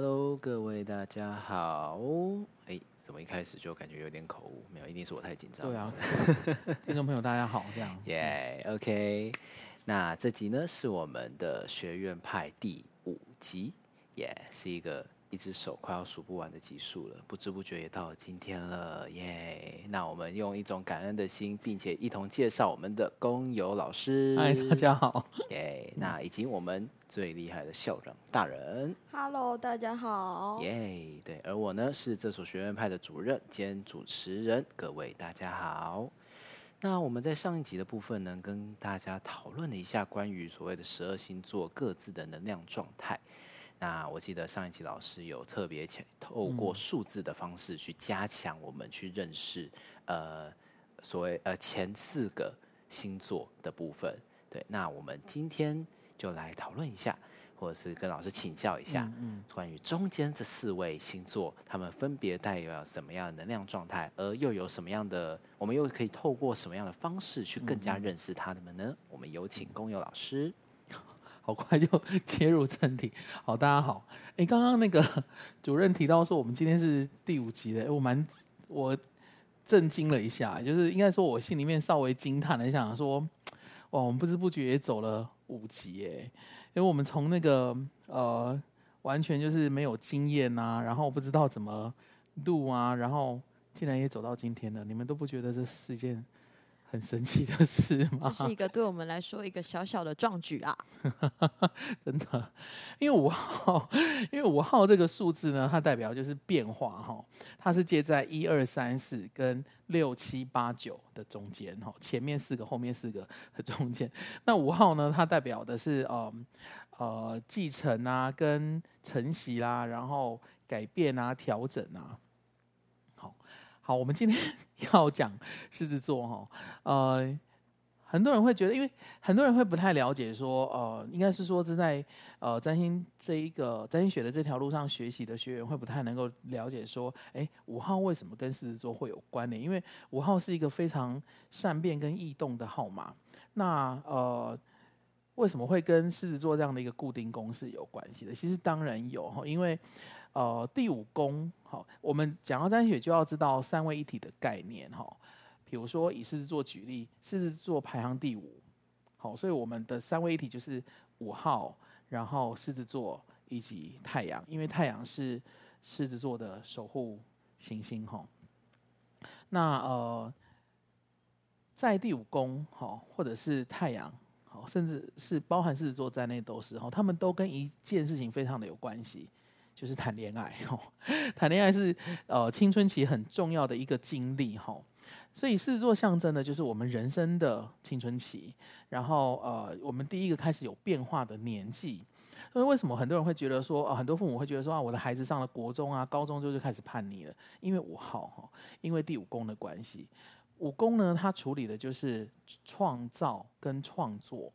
Hello，各位大家好。哎，怎么一开始就感觉有点口误？没有，一定是我太紧张。对啊，听众朋友大家好，这样。耶、yeah，OK。那这集呢是我们的学院派第五集，耶、yeah，是一个。一只手快要数不完的集数了，不知不觉也到了今天了，耶！那我们用一种感恩的心，并且一同介绍我们的工友老师。嗨，大家好，耶！那以及我们最厉害的校长大人。Hello，大家好，耶！对，而我呢是这所学院派的主任兼主持人，各位大家好。那我们在上一集的部分呢，跟大家讨论了一下关于所谓的十二星座各自的能量状态。那我记得上一期老师有特别前透过数字的方式去加强我们去认识，呃，所谓呃前四个星座的部分。对，那我们今天就来讨论一下，或者是跟老师请教一下，嗯关于中间这四位星座，他们分别代表什么样的能量状态，而又有什么样的，我们又可以透过什么样的方式去更加认识他们呢？我们有请工友老师。好快就 切入正题。好，大家好。哎，刚刚那个 主任提到说，我们今天是第五集的，我蛮我震惊了一下，就是应该说，我心里面稍微惊叹了一下，说，哇，我们不知不觉也走了五集，哎，因为我们从那个呃，完全就是没有经验啊，然后不知道怎么录啊，然后竟然也走到今天了，你们都不觉得这是一件？很神奇的事吗？这是一个对我们来说一个小小的壮举啊！真的，因为五号，因为五号这个数字呢，它代表就是变化哈，它是介在一二三四跟六七八九的中间哈，前面四个，后面四个的中间。那五号呢，它代表的是呃呃继承啊，跟承袭啦，然后改变啊，调整啊。好，我们今天 要讲狮子座哈，呃，很多人会觉得，因为很多人会不太了解说，呃，应该是说，在呃占星这一个占星学的这条路上学习的学员会不太能够了解说，哎，五号为什么跟狮子座会有关联？因为五号是一个非常善变跟异动的号码，那呃，为什么会跟狮子座这样的一个固定公式有关系的？其实当然有哈，因为。呃，第五宫，好，我们讲到占星学就要知道三位一体的概念，哈。比如说以狮子座举例，狮子座排行第五，好，所以我们的三位一体就是五号，然后狮子座以及太阳，因为太阳是狮子座的守护行星，哈。那呃，在第五宫，哈，或者是太阳，好，甚至是包含狮子座在内都是，哈，他们都跟一件事情非常的有关系。就是谈恋爱哦，谈恋爱是呃青春期很重要的一个经历哈，所以狮子座象征的就是我们人生的青春期，然后呃我们第一个开始有变化的年纪。所以为什么很多人会觉得说啊，很多父母会觉得说啊，我的孩子上了国中啊、高中就就开始叛逆了？因为五号哈，因为第五宫的关系，五宫呢它处理的就是创造跟创作。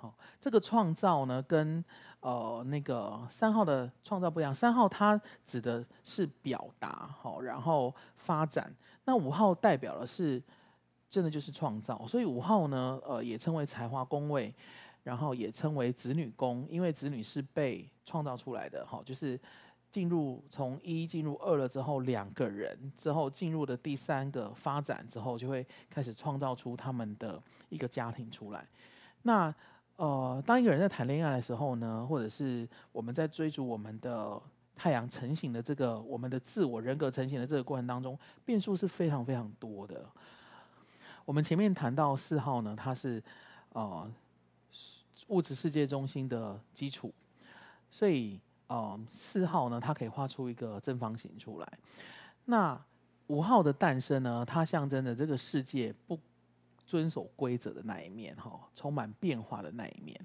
好，这个创造呢跟呃，那个三号的创造不一样，三号它指的是表达，好，然后发展。那五号代表的是真的就是创造，所以五号呢，呃，也称为才华宫位，然后也称为子女宫，因为子女是被创造出来的，好，就是进入从一进入二了之后，两个人之后进入的第三个发展之后，就会开始创造出他们的一个家庭出来。那呃，当一个人在谈恋爱的时候呢，或者是我们在追逐我们的太阳成型的这个我们的自我人格成型的这个过程当中，变数是非常非常多的。我们前面谈到四号呢，它是呃物质世界中心的基础，所以呃四号呢，它可以画出一个正方形出来。那五号的诞生呢，它象征着这个世界不。遵守规则的那一面，哈，充满变化的那一面。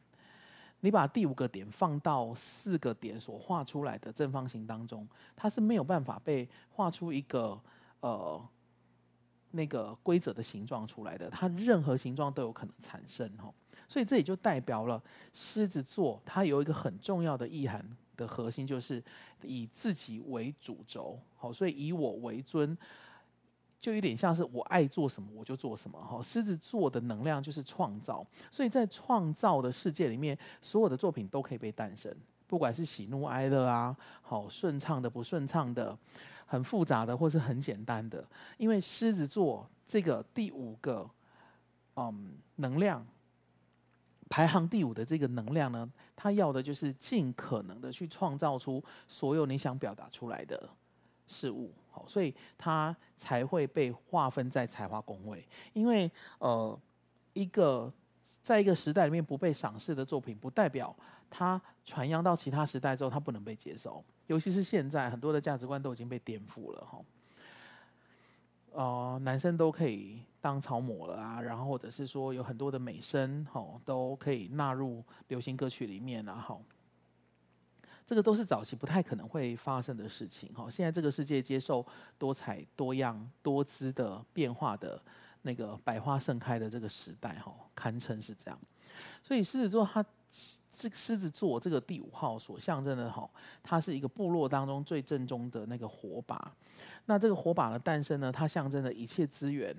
你把第五个点放到四个点所画出来的正方形当中，它是没有办法被画出一个呃那个规则的形状出来的。它任何形状都有可能产生，哈。所以这也就代表了狮子座，它有一个很重要的意涵的核心，就是以自己为主轴，好，所以以我为尊。就有点像是我爱做什么我就做什么哈，狮子座的能量就是创造，所以在创造的世界里面，所有的作品都可以被诞生，不管是喜怒哀乐啊，好顺畅的不顺畅的，很复杂的或是很简单的，因为狮子座这个第五个，嗯，能量排行第五的这个能量呢，它要的就是尽可能的去创造出所有你想表达出来的事物。好，所以它才会被划分在才华宫位。因为呃，一个在一个时代里面不被赏识的作品，不代表它传扬到其他时代之后，它不能被接受。尤其是现在，很多的价值观都已经被颠覆了哈。呃，男生都可以当超模了啊，然后或者是说有很多的美声吼，都可以纳入流行歌曲里面啊，哈。这个都是早期不太可能会发生的事情哈。现在这个世界接受多彩多样多姿的变化的那个百花盛开的这个时代哈，堪称是这样。所以狮子座它这狮子座这个第五号所象征的哈，它是一个部落当中最正宗的那个火把。那这个火把的诞生呢，它象征着一切资源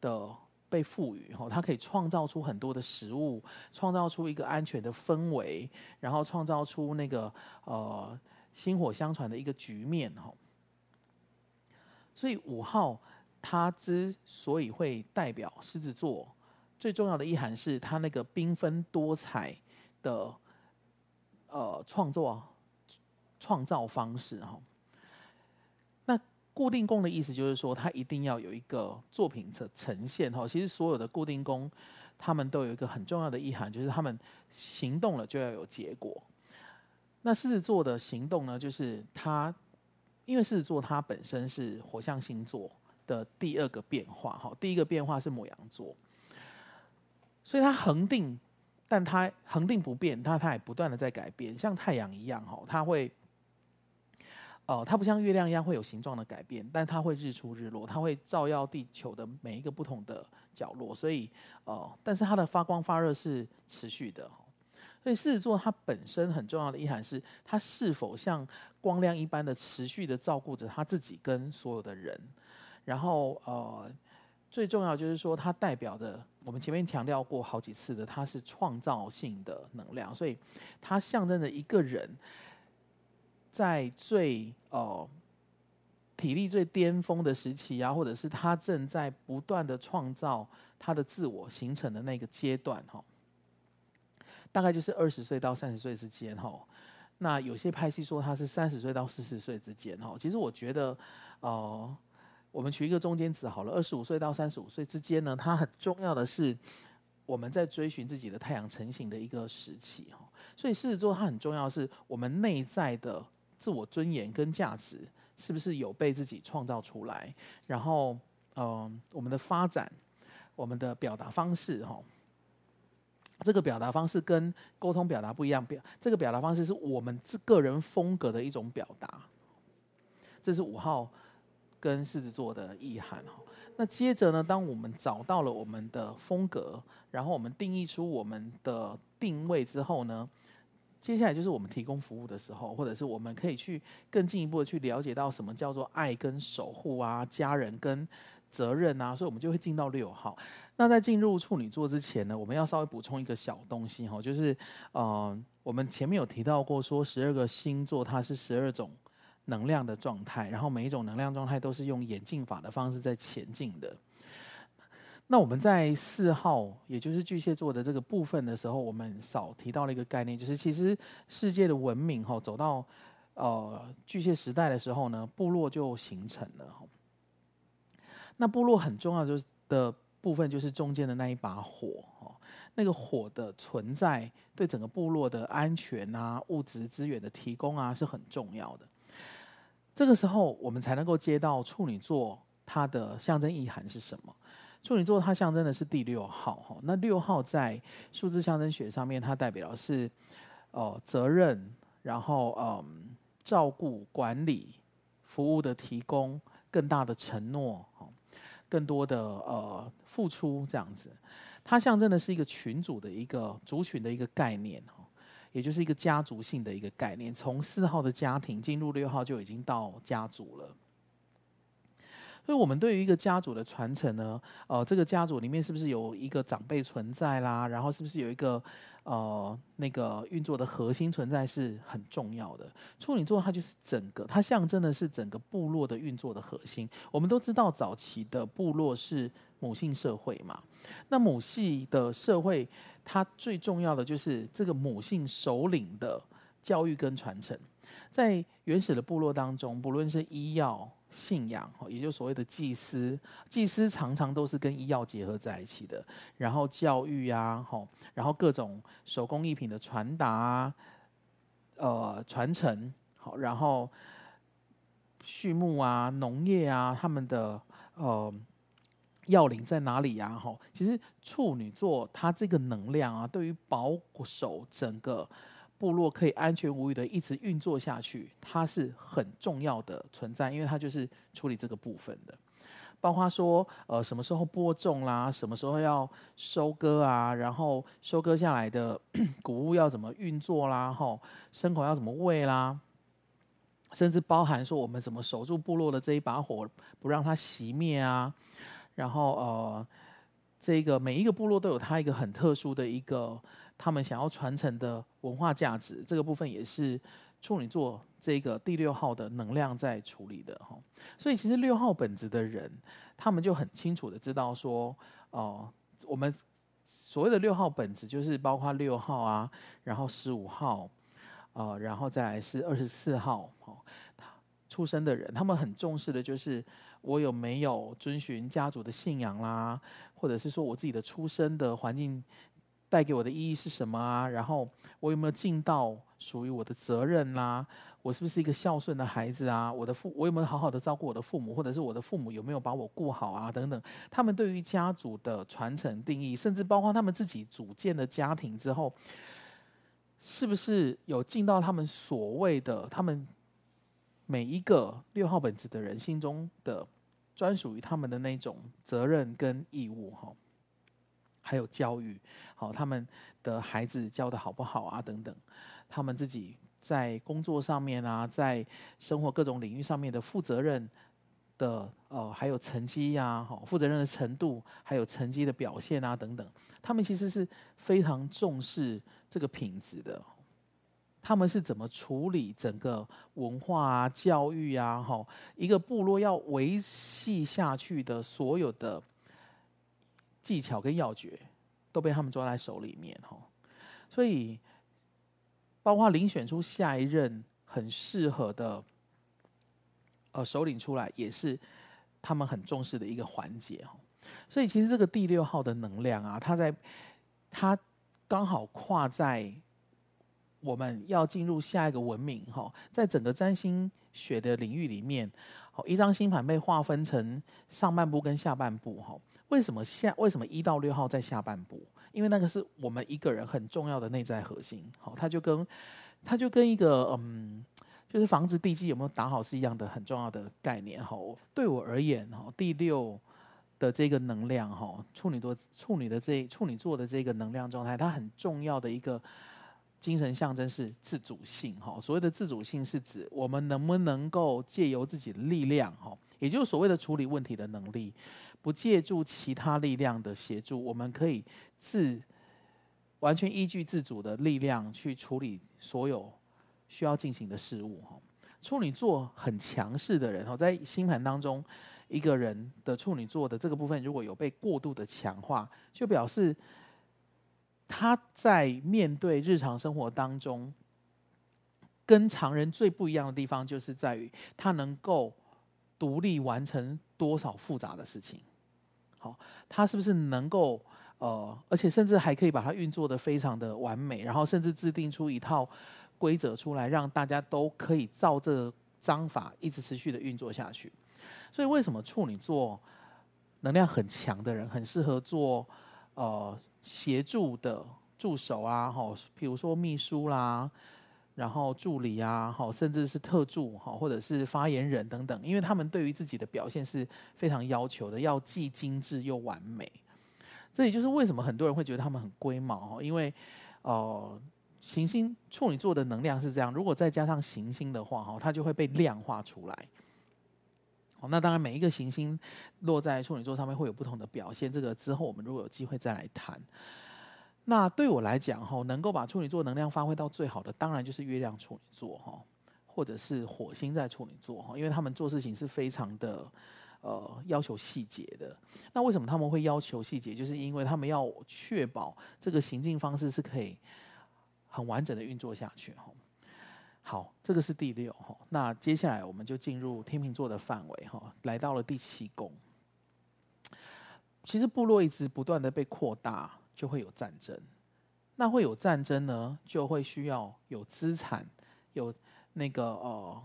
的。被赋予哈，它可以创造出很多的食物，创造出一个安全的氛围，然后创造出那个呃薪火相传的一个局面哈。所以五号它之所以会代表狮子座，最重要的意涵是它那个缤纷多彩的呃创作创造方式哈。固定宫的意思就是说，它一定要有一个作品的呈现哈。其实所有的固定宫，他们都有一个很重要的意涵，就是他们行动了就要有结果。那狮子座的行动呢，就是它，因为狮子座它本身是火象星座的第二个变化哈。第一个变化是牡羊座，所以它恒定，但它恒定不变，它它也不断的在改变，像太阳一样哈，它会。哦，它不像月亮一样会有形状的改变，但它会日出日落，它会照耀地球的每一个不同的角落，所以，哦，但是它的发光发热是持续的。所以狮子座它本身很重要的意涵是，它是否像光亮一般的持续的照顾着他自己跟所有的人。然后，呃，最重要就是说，它代表的，我们前面强调过好几次的，它是创造性的能量，所以它象征着一个人。在最哦、体力最巅峰的时期啊，或者是他正在不断的创造他的自我形成的那个阶段哈，大概就是二十岁到三十岁之间哈。那有些拍戏说他是三十岁到四十岁之间哈。其实我觉得，呃，我们取一个中间值好了，二十五岁到三十五岁之间呢，它很重要的是我们在追寻自己的太阳成型的一个时期哈。所以狮子座它很重要是我们内在的。自我尊严跟价值是不是有被自己创造出来？然后，嗯、我们的发展，我们的表达方式，哈，这个表达方式跟沟通表达不一样。表这个表达方式是我们自个人风格的一种表达。这是五号跟狮子座的意涵，哈。那接着呢，当我们找到了我们的风格，然后我们定义出我们的定位之后呢，接下来就是我们提供服务的时候，或者是我们可以去更进一步的去了解到什么叫做爱跟守护啊，家人跟责任啊，所以我们就会进到六号。那在进入处女座之前呢，我们要稍微补充一个小东西哈，就是呃，我们前面有提到过说十二个星座它是十二种能量的状态，然后每一种能量状态都是用演进法的方式在前进的。那我们在四号，也就是巨蟹座的这个部分的时候，我们少提到了一个概念，就是其实世界的文明哈走到呃巨蟹时代的时候呢，部落就形成了。那部落很重要就是的部分，就是中间的那一把火哦，那个火的存在对整个部落的安全啊、物质资源的提供啊是很重要的。这个时候，我们才能够接到处女座它的象征意涵是什么。处女座它象征的是第六号哈，那六号在数字象征学上面，它代表的是呃责任，然后嗯照顾、管理、服务的提供、更大的承诺，更多的呃付出这样子。它象征的是一个群组的一个族群的一个概念哈，也就是一个家族性的一个概念。从四号的家庭进入六号就已经到家族了。所以，我们对于一个家族的传承呢，呃，这个家族里面是不是有一个长辈存在啦？然后，是不是有一个呃那个运作的核心存在是很重要的。处女座它就是整个，它象征的是整个部落的运作的核心。我们都知道，早期的部落是母性社会嘛，那母系的社会，它最重要的就是这个母性首领的教育跟传承。在原始的部落当中，不论是医药、信仰，也就所谓的祭司，祭司常常都是跟医药结合在一起的。然后教育啊，然后各种手工艺品的传达，呃，传承，好，然后畜牧啊、农业啊，他们的呃要领在哪里呀？哈，其实处女座它这个能量啊，对于保守整个。部落可以安全无虞的一直运作下去，它是很重要的存在，因为它就是处理这个部分的，包括说，呃，什么时候播种啦，什么时候要收割啊，然后收割下来的 谷物要怎么运作啦，吼，牲口要怎么喂啦，甚至包含说我们怎么守住部落的这一把火，不让它熄灭啊，然后呃，这个每一个部落都有它一个很特殊的一个。他们想要传承的文化价值，这个部分也是处女座这个第六号的能量在处理的哈。所以其实六号本质的人，他们就很清楚的知道说，哦，我们所谓的六号本质就是包括六号啊，然后十五号，呃，然后再来是二十四号，哦，出生的人，他们很重视的就是我有没有遵循家族的信仰啦，或者是说我自己的出生的环境。带给我的意义是什么啊？然后我有没有尽到属于我的责任啦、我是不是一个孝顺的孩子啊？我的父，我有没有好好的照顾我的父母，或者是我的父母有没有把我顾好啊？等等，他们对于家族的传承定义，甚至包括他们自己组建的家庭之后，是不是有尽到他们所谓的他们每一个六号本子的人心中的专属于他们的那种责任跟义务？哈。还有教育，好，他们的孩子教得好不好啊？等等，他们自己在工作上面啊，在生活各种领域上面的负责任的，呃，还有成绩呀，好，负责任的程度，还有成绩的表现啊，等等，他们其实是非常重视这个品质的。他们是怎么处理整个文化啊、教育啊，哈，一个部落要维系下去的所有的。技巧跟要诀都被他们抓在手里面哈，所以包括遴选出下一任很适合的呃首领出来，也是他们很重视的一个环节哈。所以其实这个第六号的能量啊，它在它刚好跨在我们要进入下一个文明哈，在整个占星学的领域里面，好，一张星盘被划分成上半部跟下半部哈。为什么下？为什么一到六号在下半部？因为那个是我们一个人很重要的内在核心。好，它就跟它就跟一个嗯，就是房子地基有没有打好是一样的很重要的概念。哈，对我而言，哈，第六的这个能量，哈，处女座处女的这处女座的这个能量状态，它很重要的一个精神象征是自主性。哈，所谓的自主性是指我们能不能够借由自己的力量，哈，也就是所谓的处理问题的能力。不借助其他力量的协助，我们可以自完全依据自主的力量去处理所有需要进行的事物。哈，处女座很强势的人，哈，在星盘当中，一个人的处女座的这个部分如果有被过度的强化，就表示他在面对日常生活当中，跟常人最不一样的地方，就是在于他能够独立完成多少复杂的事情。好，他是不是能够呃，而且甚至还可以把它运作得非常的完美，然后甚至制定出一套规则出来，让大家都可以照这个章法一直持续的运作下去。所以为什么处女座能量很强的人，很适合做呃协助的助手啊？哈，比如说秘书啦。然后助理啊，好，甚至是特助，哈，或者是发言人等等，因为他们对于自己的表现是非常要求的，要既精致又完美。这也就是为什么很多人会觉得他们很龟毛，因为，呃，行星处女座的能量是这样，如果再加上行星的话，哈，它就会被量化出来。哦，那当然每一个行星落在处女座上面会有不同的表现，这个之后我们如果有机会再来谈。那对我来讲，哈，能够把处女座能量发挥到最好的，当然就是月亮处女座，哈，或者是火星在处女座，哈，因为他们做事情是非常的，呃，要求细节的。那为什么他们会要求细节？就是因为他们要确保这个行进方式是可以很完整的运作下去，哈。好，这个是第六，哈。那接下来我们就进入天秤座的范围，哈，来到了第七宫。其实部落一直不断的被扩大。就会有战争，那会有战争呢，就会需要有资产，有那个呃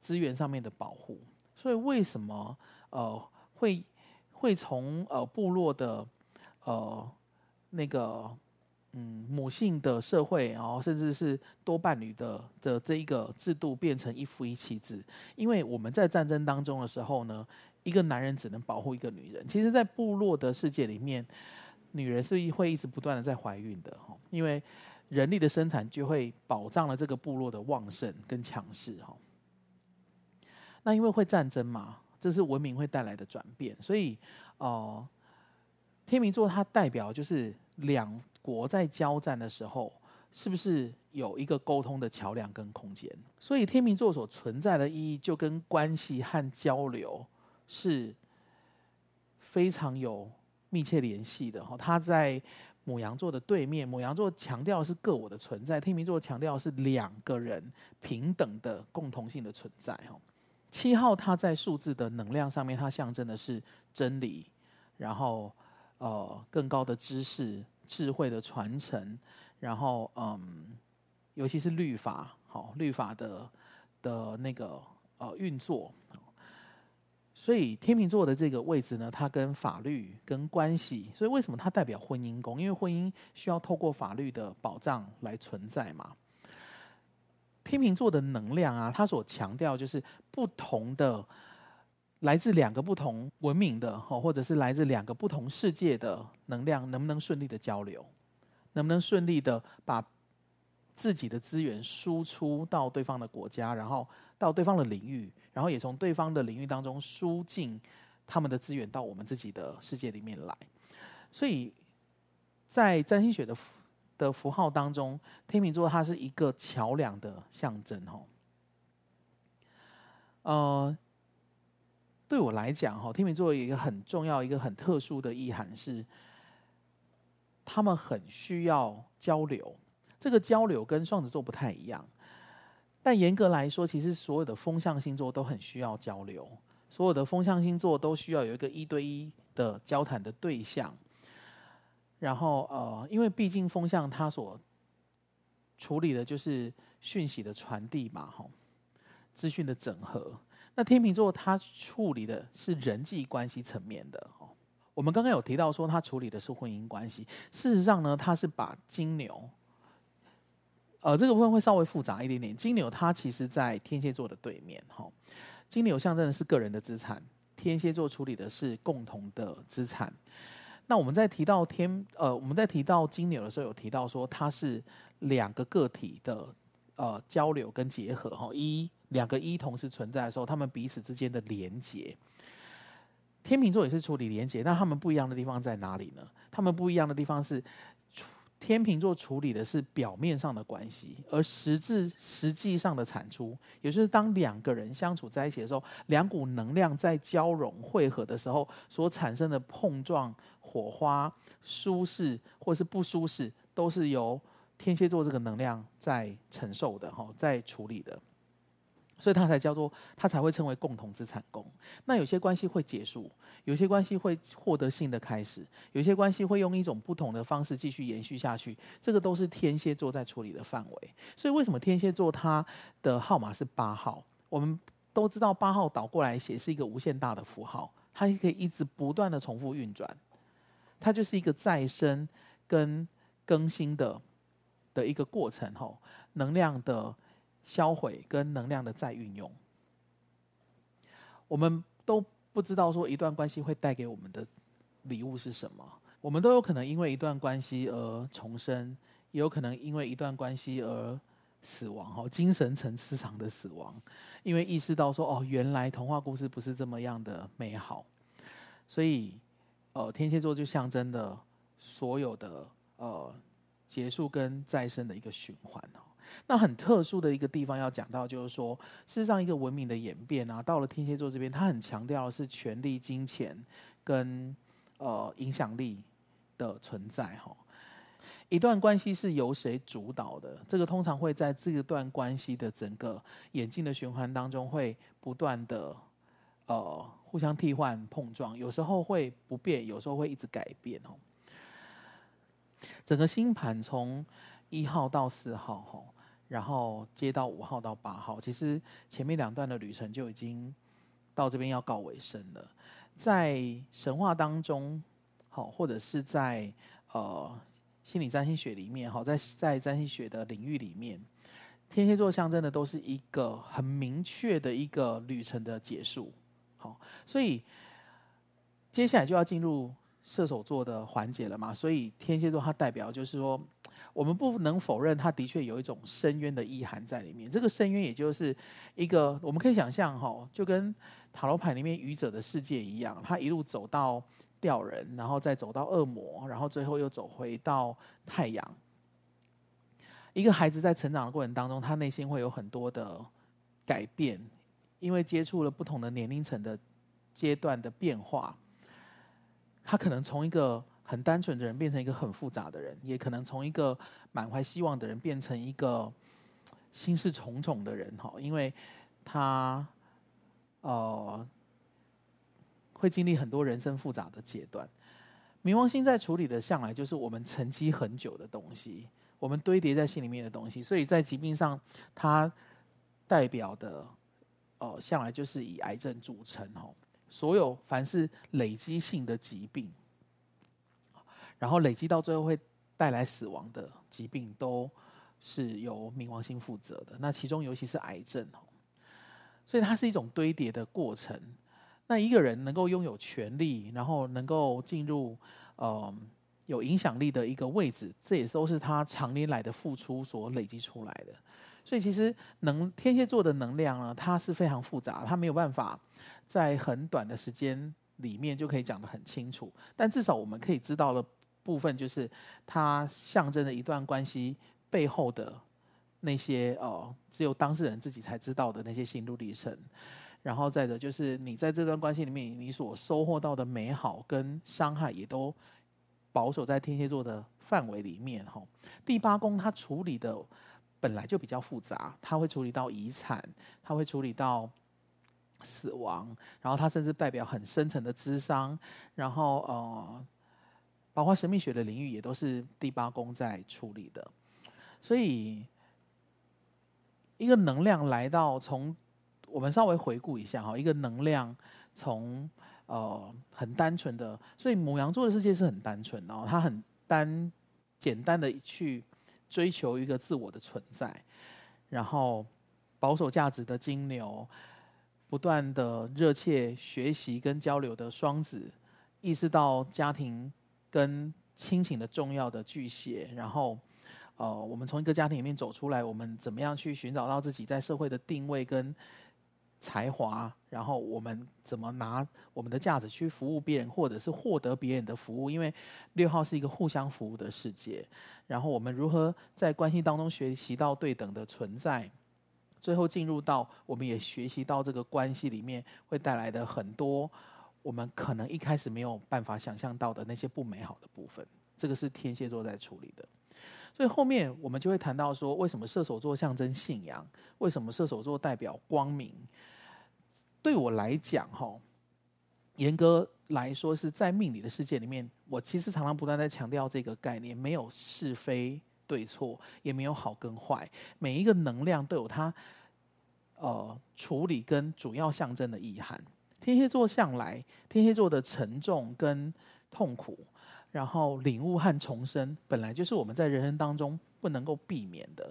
资源上面的保护。所以为什么呃会会从呃部落的呃那个嗯母性的社会，然后甚至是多伴侣的的这一个制度变成一夫一妻制？因为我们在战争当中的时候呢，一个男人只能保护一个女人。其实，在部落的世界里面。女人是会一直不断的在怀孕的哈，因为人力的生产就会保障了这个部落的旺盛跟强势哈。那因为会战争嘛，这是文明会带来的转变，所以哦，天秤座它代表就是两国在交战的时候，是不是有一个沟通的桥梁跟空间？所以天秤座所存在的意义，就跟关系和交流是非常有。密切联系的哈，他在母羊座的对面。母羊座强调是个我的存在，天秤座强调是两个人平等的共同性的存在哈。七号它在数字的能量上面，它象征的是真理，然后呃更高的知识、智慧的传承，然后嗯，尤其是律法，好律法的的那个呃运作。所以天秤座的这个位置呢，它跟法律、跟关系，所以为什么它代表婚姻宫？因为婚姻需要透过法律的保障来存在嘛。天秤座的能量啊，它所强调就是不同的，来自两个不同文明的，或者是来自两个不同世界的能量，能不能顺利的交流？能不能顺利的把自己的资源输出到对方的国家，然后到对方的领域？然后也从对方的领域当中输进他们的资源到我们自己的世界里面来，所以在占星学的的符号当中，天秤座它是一个桥梁的象征哈。呃，对我来讲哈，天秤座有一个很重要、一个很特殊的意涵是，他们很需要交流。这个交流跟双子座不太一样。但严格来说，其实所有的风象星座都很需要交流，所有的风象星座都需要有一个一对一的交谈的对象。然后，呃，因为毕竟风象它所处理的就是讯息的传递嘛，哈，资讯的整合。那天秤座它处理的是人际关系层面的，哈。我们刚刚有提到说，它处理的是婚姻关系。事实上呢，它是把金牛。呃，这个部分会稍微复杂一点点。金牛它其实，在天蝎座的对面，哈。金牛象征的是个人的资产，天蝎座处理的是共同的资产。那我们在提到天，呃，我们在提到金牛的时候，有提到说它是两个个体的呃交流跟结合，哈。一两个一同时存在的时候，他们彼此之间的连结。天秤座也是处理连结，那他们不一样的地方在哪里呢？他们不一样的地方是。天秤座处理的是表面上的关系，而实质实际上的产出，也就是当两个人相处在一起的时候，两股能量在交融汇合的时候所产生的碰撞、火花、舒适或是不舒适，都是由天蝎座这个能量在承受的，哈，在处理的。所以它才叫做，它才会称为共同资产宫。那有些关系会结束，有些关系会获得新的开始，有些关系会用一种不同的方式继续延续下去。这个都是天蝎座在处理的范围。所以为什么天蝎座它的号码是八号？我们都知道八号倒过来写是一个无限大的符号，它可以一直不断的重复运转，它就是一个再生跟更新的的一个过程。吼，能量的。销毁跟能量的再运用，我们都不知道说一段关系会带给我们的礼物是什么。我们都有可能因为一段关系而重生，也有可能因为一段关系而死亡哈，精神层次上的死亡，因为意识到说哦，原来童话故事不是这么样的美好，所以呃，天蝎座就象征的所有的呃结束跟再生的一个循环。那很特殊的一个地方要讲到，就是说，事实上一个文明的演变啊，到了天蝎座这边，他很强调的是权力、金钱跟呃影响力的存在哈。一段关系是由谁主导的？这个通常会在这段关系的整个演进的循环当中，会不断的呃互相替换碰撞，有时候会不变，有时候会一直改变哦。整个星盘从一号到四号哈。然后接到五号到八号，其实前面两段的旅程就已经到这边要告尾声了。在神话当中，好，或者是在呃心理占星学里面，好，在在占星学的领域里面，天蝎座象征的都是一个很明确的一个旅程的结束。好，所以接下来就要进入射手座的环节了嘛。所以天蝎座它代表就是说。我们不能否认，它的确有一种深渊的意涵在里面。这个深渊，也就是一个我们可以想象，哈，就跟塔罗牌里面愚者的世界一样，他一路走到吊人，然后再走到恶魔，然后最后又走回到太阳。一个孩子在成长的过程当中，他内心会有很多的改变，因为接触了不同的年龄层的阶段的变化，他可能从一个。很单纯的人变成一个很复杂的人，也可能从一个满怀希望的人变成一个心事重重的人哈，因为他呃会经历很多人生复杂的阶段。冥王星在处理的向来就是我们沉积很久的东西，我们堆叠在心里面的东西，所以在疾病上，它代表的哦、向来就是以癌症著称哦，所有凡是累积性的疾病。然后累积到最后会带来死亡的疾病，都是由冥王星负责的。那其中尤其是癌症，所以它是一种堆叠的过程。那一个人能够拥有权力，然后能够进入呃有影响力的一个位置，这也都是他长年来的付出所累积出来的。所以其实能天蝎座的能量呢，它是非常复杂，它没有办法在很短的时间里面就可以讲得很清楚。但至少我们可以知道了。部分就是它象征着一段关系背后的那些哦，只有当事人自己才知道的那些心路历程。然后再者就是你在这段关系里面，你所收获到的美好跟伤害，也都保守在天蝎座的范围里面。哈，第八宫它处理的本来就比较复杂，它会处理到遗产，它会处理到死亡，然后它甚至代表很深层的智商，然后呃。包括神秘学的领域也都是第八宫在处理的，所以一个能量来到，从我们稍微回顾一下哈，一个能量从呃很单纯的，所以母羊座的世界是很单纯哦，它很单简单的去追求一个自我的存在，然后保守价值的金牛，不断的热切学习跟交流的双子，意识到家庭。跟亲情的重要的巨蟹，然后，呃，我们从一个家庭里面走出来，我们怎么样去寻找到自己在社会的定位跟才华？然后我们怎么拿我们的价值去服务别人，或者是获得别人的服务？因为六号是一个互相服务的世界。然后我们如何在关系当中学习到对等的存在？最后进入到我们也学习到这个关系里面会带来的很多。我们可能一开始没有办法想象到的那些不美好的部分，这个是天蝎座在处理的。所以后面我们就会谈到说，为什么射手座象征信仰？为什么射手座代表光明？对我来讲，哈，严格来说是在命理的世界里面，我其实常常不断在强调这个概念：没有是非对错，也没有好跟坏，每一个能量都有它呃处理跟主要象征的意涵。天蝎座向来，天蝎座的沉重跟痛苦，然后领悟和重生，本来就是我们在人生当中不能够避免的。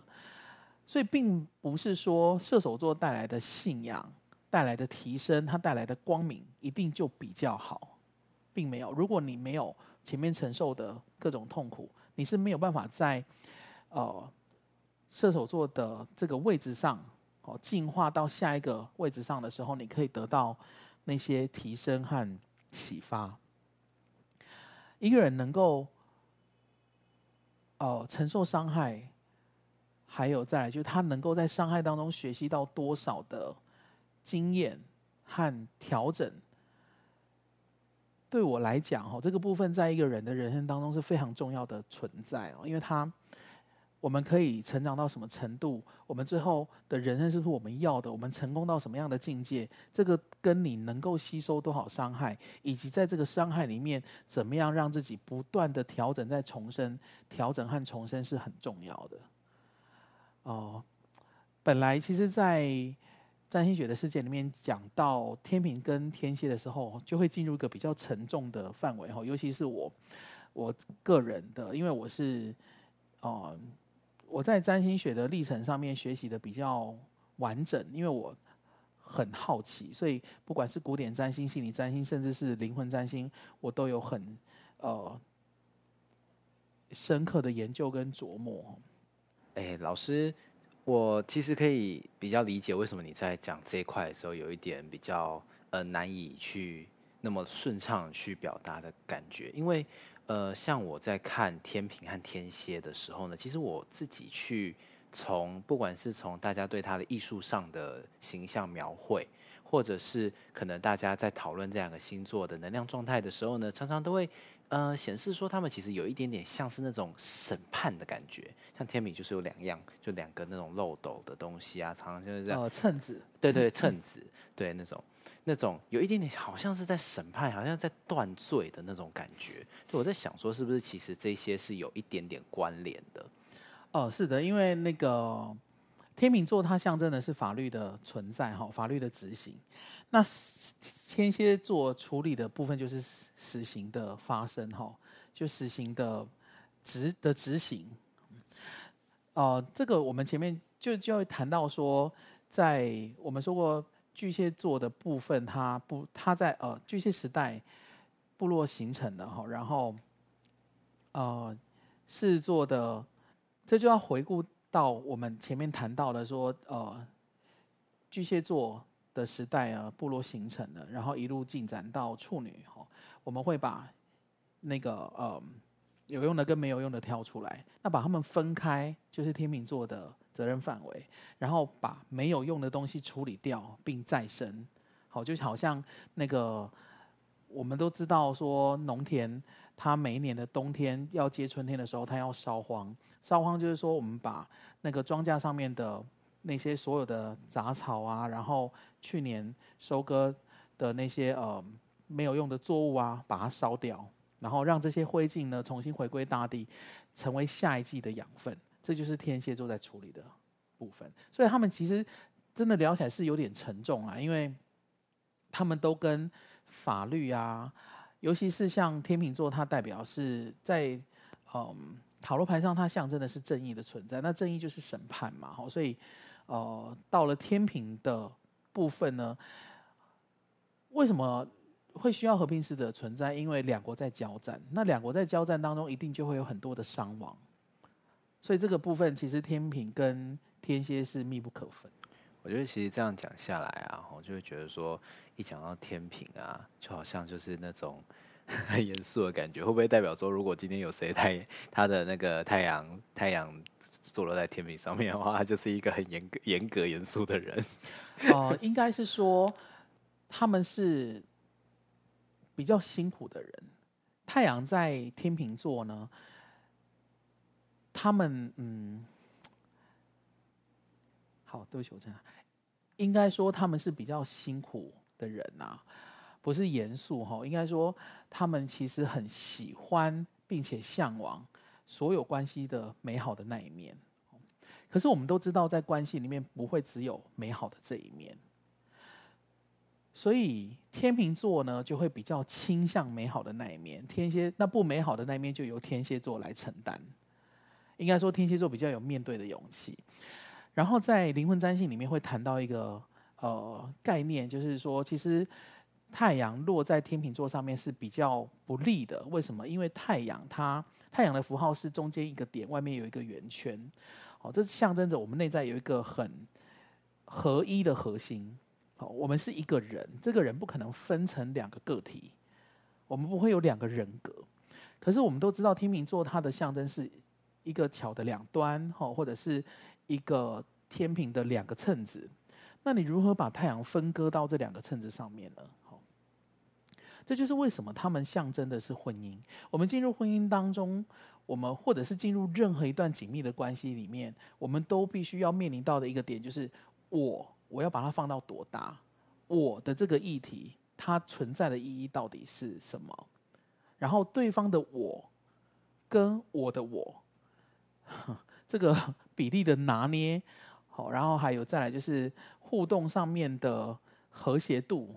所以，并不是说射手座带来的信仰带来的提升，它带来的光明一定就比较好，并没有。如果你没有前面承受的各种痛苦，你是没有办法在呃射手座的这个位置上，哦，进化到下一个位置上的时候，你可以得到那些提升和启发。一个人能够哦、承受伤害，还有再来就是他能够在伤害当中学习到多少的经验和调整。对我来讲，哈，这个部分在一个人的人生当中是非常重要的存在哦，因为他，我们可以成长到什么程度，我们最后的人生是不是我们要的，我们成功到什么样的境界，这个跟你能够吸收多少伤害，以及在这个伤害里面怎么样让自己不断的调整、再重生、调整和重生是很重要的。哦，本来其实，在占星学的世界里面讲到天平跟天蝎的时候，就会进入一个比较沉重的范围哈。尤其是我我个人的，因为我是哦、我在占星学的历程上面学习的比较完整，因为我很好奇，所以不管是古典占星、心理占星，甚至是灵魂占星，我都有很呃深刻的研究跟琢磨。哎，老师。我其实可以比较理解为什么你在讲这一块的时候有一点比较呃难以去那么顺畅去表达的感觉，因为呃像我在看天平和天蝎的时候呢，其实我自己去从不管是从大家对他的艺术上的形象描绘，或者是可能大家在讨论这两个星座的能量状态的时候呢，常常都会。呃，显示说他们其实有一点点像是那种审判的感觉，像天秤就是有两样，就两个那种漏斗的东西啊，常常就是这样。哦，秤子。对对，秤 子，对那种那种有一点点好像是在审判，好像在断罪的那种感觉。就我在想说，是不是其实这些是有一点点关联的？哦、是的，因为那个天秤座它象征的是法律的存在哈，法律的执行。那天蝎座处理的部分就是死刑的发生，哈，就死刑的执的执行。呃，这个我们前面就就会谈到说，在我们说过巨蟹座的部分，它不，它在呃巨蟹时代部落形成的哈，然后呃狮子座的，这就要回顾到我们前面谈到的说，呃巨蟹座。的时代啊，部落形成的，然后一路进展到处女哈，我们会把那个呃有用的跟没有用的挑出来，那把它们分开就是天秤座的责任范围，然后把没有用的东西处理掉并再生，好，就好像那个我们都知道说农田它每一年的冬天要接春天的时候，它要烧荒，烧荒就是说我们把那个庄稼上面的。那些所有的杂草啊，然后去年收割的那些呃没有用的作物啊，把它烧掉，然后让这些灰烬呢重新回归大地，成为下一季的养分。这就是天蝎座在处理的部分。所以他们其实真的聊起来是有点沉重啊，因为他们都跟法律啊，尤其是像天秤座，它代表是在嗯塔罗牌上，它象征的是正义的存在。那正义就是审判嘛，好，所以。呃，到了天秤的部分呢，为什么会需要和平使者存在？因为两国在交战，那两国在交战当中，一定就会有很多的伤亡，所以这个部分其实天平跟天蝎是密不可分。我觉得其实这样讲下来啊，我就会觉得说，一讲到天平啊，就好像就是那种很 严肃的感觉，会不会代表说，如果今天有谁太他的那个太阳太阳？坐落在天平上面的话，他就是一个很严格、严格、严肃的人。呃，应该是说他们是比较辛苦的人。太阳在天平座呢，他们嗯，好，对不起，我这样，应该说他们是比较辛苦的人啊，不是严肃哈。应该说他们其实很喜欢并且向往。所有关系的美好的那一面，可是我们都知道，在关系里面不会只有美好的这一面，所以天秤座呢就会比较倾向美好的那一面，天蝎那不美好的那一面就由天蝎座来承担。应该说天蝎座比较有面对的勇气。然后在灵魂占星里面会谈到一个呃概念，就是说其实太阳落在天秤座上面是比较不利的。为什么？因为太阳它太阳的符号是中间一个点，外面有一个圆圈，好，这象征着我们内在有一个很合一的核心。好，我们是一个人，这个人不可能分成两个个体，我们不会有两个人格。可是我们都知道，天秤座它的象征是一个桥的两端，哈，或者是一个天平的两个秤子。那你如何把太阳分割到这两个秤子上面呢？好，这就是为什么他们象征的是婚姻。我们进入婚姻当中，我们或者是进入任何一段紧密的关系里面，我们都必须要面临到的一个点，就是我我要把它放到多大？我的这个议题它存在的意义到底是什么？然后对方的我跟我的我，这个 比例的拿捏，好，然后还有再来就是。互动上面的和谐度，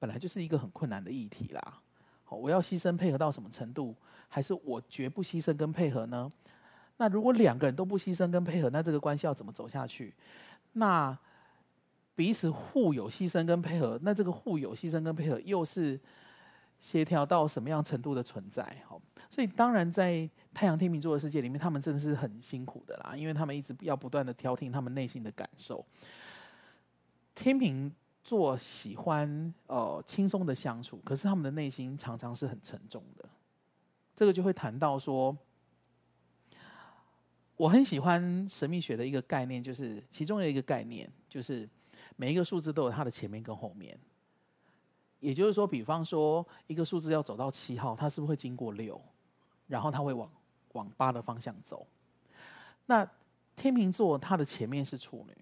本来就是一个很困难的议题啦。好我要牺牲配合到什么程度，还是我绝不牺牲跟配合呢？那如果两个人都不牺牲跟配合，那这个关系要怎么走下去？那彼此互有牺牲跟配合，那这个互有牺牲跟配合又是协调到什么样程度的存在？好，所以当然在太阳天秤座的世界里面，他们真的是很辛苦的啦，因为他们一直要不断的挑剔他们内心的感受。天秤座喜欢呃轻松的相处，可是他们的内心常常是很沉重的。这个就会谈到说，我很喜欢神秘学的一个概念，就是其中的一个概念，就是每一个数字都有它的前面跟后面。也就是说，比方说一个数字要走到七号，它是不是会经过六，然后它会往往八的方向走？那天秤座它的前面是处女，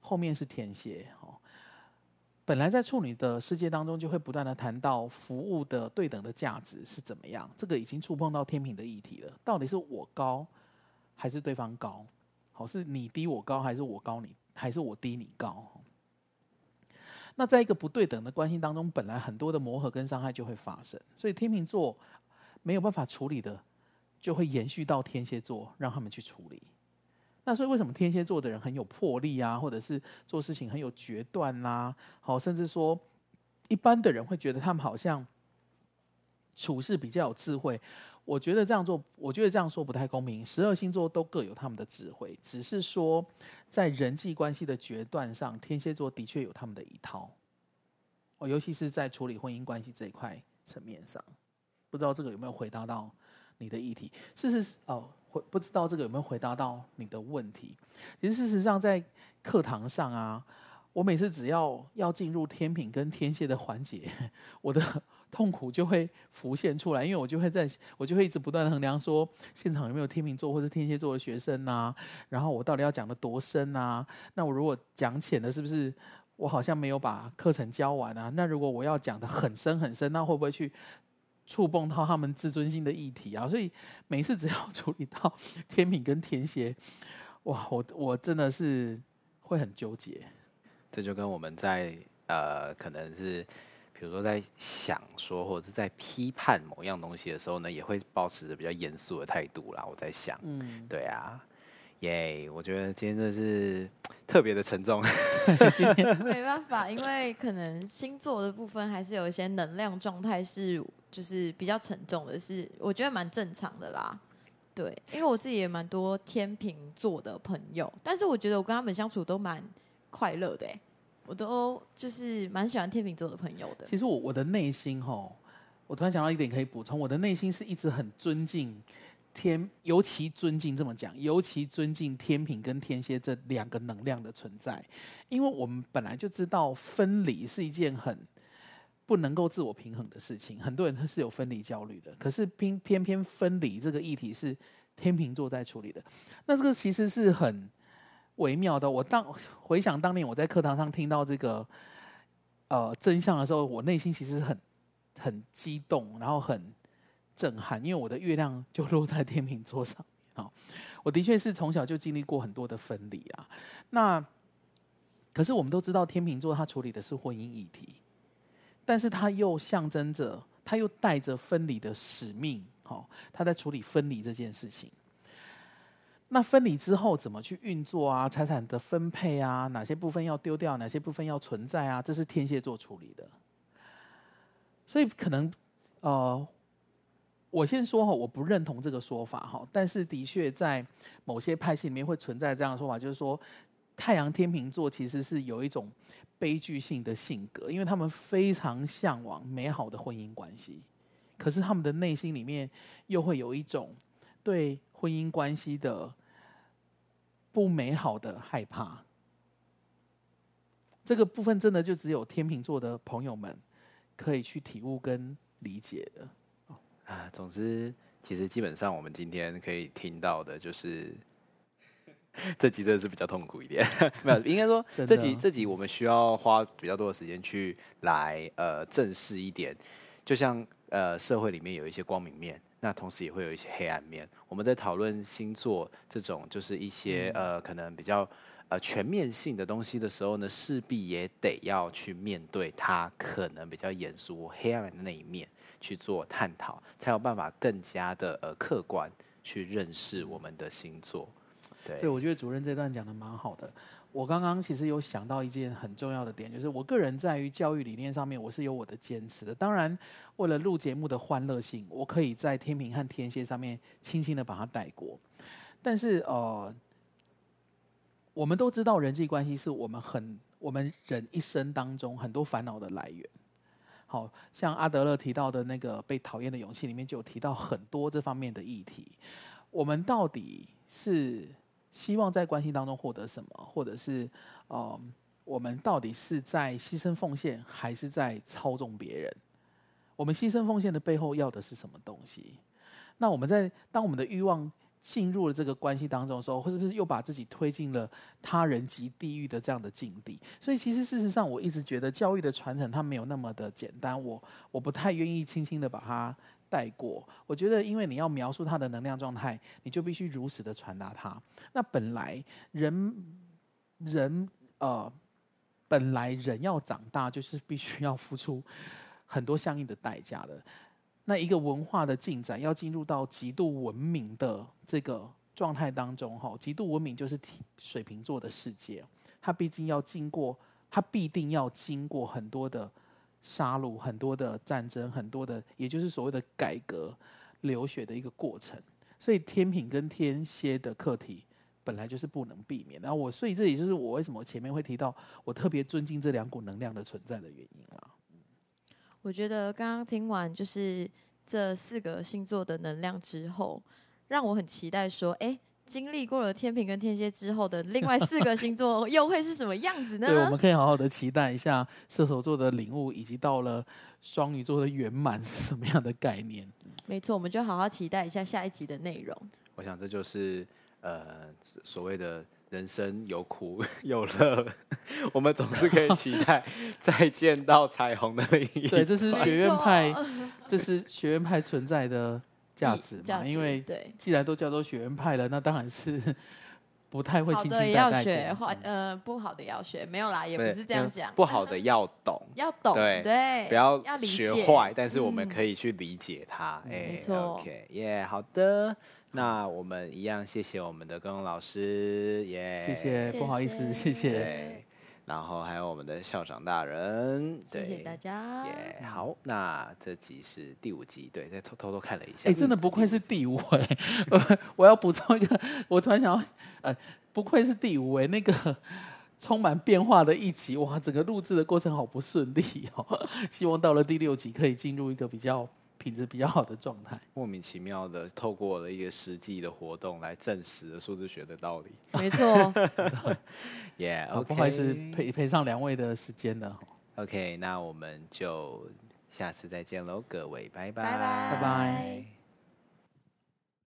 后面是天蝎哦。本来在处女的世界当中，就会不断的谈到服务的对等的价值是怎么样。这个已经触碰到天平的议题了。到底是我高，还是对方高？好，是你低我高，还是我高你，还是我低你高？那在一个不对等的关系当中，本来很多的磨合跟伤害就会发生。所以天秤座没有办法处理的，就会延续到天蝎座，让他们去处理。那所以，为什么天蝎座的人很有魄力啊，或者是做事情很有决断啦？好，甚至说，一般的人会觉得他们好像处事比较有智慧。我觉得这样做，我觉得这样说不太公平。十二星座都各有他们的智慧，只是说在人际关系的决断上，天蝎座的确有他们的一套。哦，尤其是在处理婚姻关系这一块层面上，不知道这个有没有回答到你的议题？事实哦。回不知道这个有没有回答到你的问题？其实事实上，在课堂上啊，我每次只要要进入天秤跟天蝎的环节，我的痛苦就会浮现出来，因为我就会在，我就会一直不断的衡量说，现场有没有天秤座或是天蝎座的学生啊？然后我到底要讲的多深啊？那我如果讲浅了，是不是我好像没有把课程教完啊？那如果我要讲的很深很深，那会不会去？触碰到他们自尊心的议题啊，所以每次只要处理到天秤跟天蝎，哇，我我真的是会很纠结。这就跟我们在呃，可能是比如说在想说，或者是在批判某样东西的时候呢，也会保持着比较严肃的态度啦。我在想，嗯，对啊。耶！Yeah, 我觉得今天真的是特别的沉重。今 天 没办法，因为可能星座的部分还是有一些能量状态是就是比较沉重的，是我觉得蛮正常的啦。对，因为我自己也蛮多天秤座的朋友，但是我觉得我跟他们相处都蛮快乐的。我都就是蛮喜欢天秤座的朋友的。其实我我的内心哈，我突然想到一点可以补充，我的内心是一直很尊敬。天，尤其尊敬这么讲，尤其尊敬天秤跟天蝎这两个能量的存在，因为我们本来就知道分离是一件很不能够自我平衡的事情，很多人他是有分离焦虑的。可是偏偏偏分离这个议题是天秤座在处理的，那这个其实是很微妙的。我当回想当年我在课堂上听到这个呃真相的时候，我内心其实很很激动，然后很。震撼，因为我的月亮就落在天秤座上面啊！我的确是从小就经历过很多的分离啊。那可是我们都知道，天秤座它处理的是婚姻议题，但是它又象征着，它又带着分离的使命。好，他在处理分离这件事情。那分离之后怎么去运作啊？财产的分配啊？哪些部分要丢掉？哪些部分要存在啊？这是天蝎座处理的。所以可能呃。我先说哈，我不认同这个说法哈，但是的确在某些派系里面会存在这样的说法，就是说太阳天秤座其实是有一种悲剧性的性格，因为他们非常向往美好的婚姻关系，可是他们的内心里面又会有一种对婚姻关系的不美好的害怕。这个部分真的就只有天秤座的朋友们可以去体悟跟理解的。啊，总之，其实基本上我们今天可以听到的就是，这集真的是比较痛苦一点。没有，应该说这集这集我们需要花比较多的时间去来呃正视一点，就像呃社会里面有一些光明面，那同时也会有一些黑暗面。我们在讨论星座这种就是一些呃可能比较呃全面性的东西的时候呢，势必也得要去面对它可能比较严肃黑暗的那一面。去做探讨，才有办法更加的呃客观去认识我们的星座。对，对我觉得主任这段讲的蛮好的。我刚刚其实有想到一件很重要的点，就是我个人在于教育理念上面，我是有我的坚持的。当然，为了录节目的欢乐性，我可以在天平和天蝎上面轻轻的把它带过。但是呃，我们都知道人际关系是我们很我们人一生当中很多烦恼的来源。好像阿德勒提到的那个被讨厌的勇气里面就有提到很多这方面的议题。我们到底是希望在关系当中获得什么，或者是呃，我们到底是在牺牲奉献，还是在操纵别人？我们牺牲奉献的背后要的是什么东西？那我们在当我们的欲望进入了这个关系当中的时候，或是不是又把自己推进了他人及地狱的这样的境地？所以，其实事实上，我一直觉得教育的传承它没有那么的简单。我我不太愿意轻轻的把它带过。我觉得，因为你要描述他的能量状态，你就必须如实的传达他。那本来人人呃，本来人要长大，就是必须要付出很多相应的代价的。那一个文化的进展，要进入到极度文明的这个状态当中，哈，极度文明就是水瓶座的世界，它毕竟要经过，它必定要经过很多的杀戮、很多的战争、很多的，也就是所谓的改革、流血的一个过程。所以天平跟天蝎的课题本来就是不能避免。然后我，所以这也就是我为什么前面会提到，我特别尊敬这两股能量的存在的原因了。我觉得刚刚听完就是这四个星座的能量之后，让我很期待说，哎，经历过了天平跟天蝎之后的另外四个星座又会是什么样子呢？对，我们可以好好的期待一下射手座的领悟，以及到了双鱼座的圆满是什么样的概念。没错，我们就好好期待一下下一集的内容。我想这就是呃所谓的。人生有苦 有乐，我们总是可以期待再见到彩虹的另一。对，这是学院派，这是学院派存在的价值嘛？因为既然都叫做学院派了，那当然是 不太会轻轻带带。好的要学，坏呃不好的要学，没有啦，也不是这样讲。不好的要懂，要懂，对对，不要学坏，但是我们可以去理解它。哎，没错，OK，耶，好的。那我们一样，谢谢我们的耕隆老师，耶、yeah，谢谢，不好意思，谢谢。对，然后还有我们的校长大人，对，谢谢大家，耶、yeah。好，那这集是第五集，对，再偷偷偷看了一下，哎、欸，真的不愧是第五位。我要补充一个，我突然想到，呃，不愧是第五位，那个 充满变化的一集，哇，整个录制的过程好不顺利哦。希望到了第六集可以进入一个比较。品质比较好的状态，莫名其妙的透过了一个实际的活动来证实了数字学的道理。没错，耶、yeah, okay，不好意思陪陪上两位的时间了。OK，那我们就下次再见喽，各位，拜拜，拜拜。拜拜。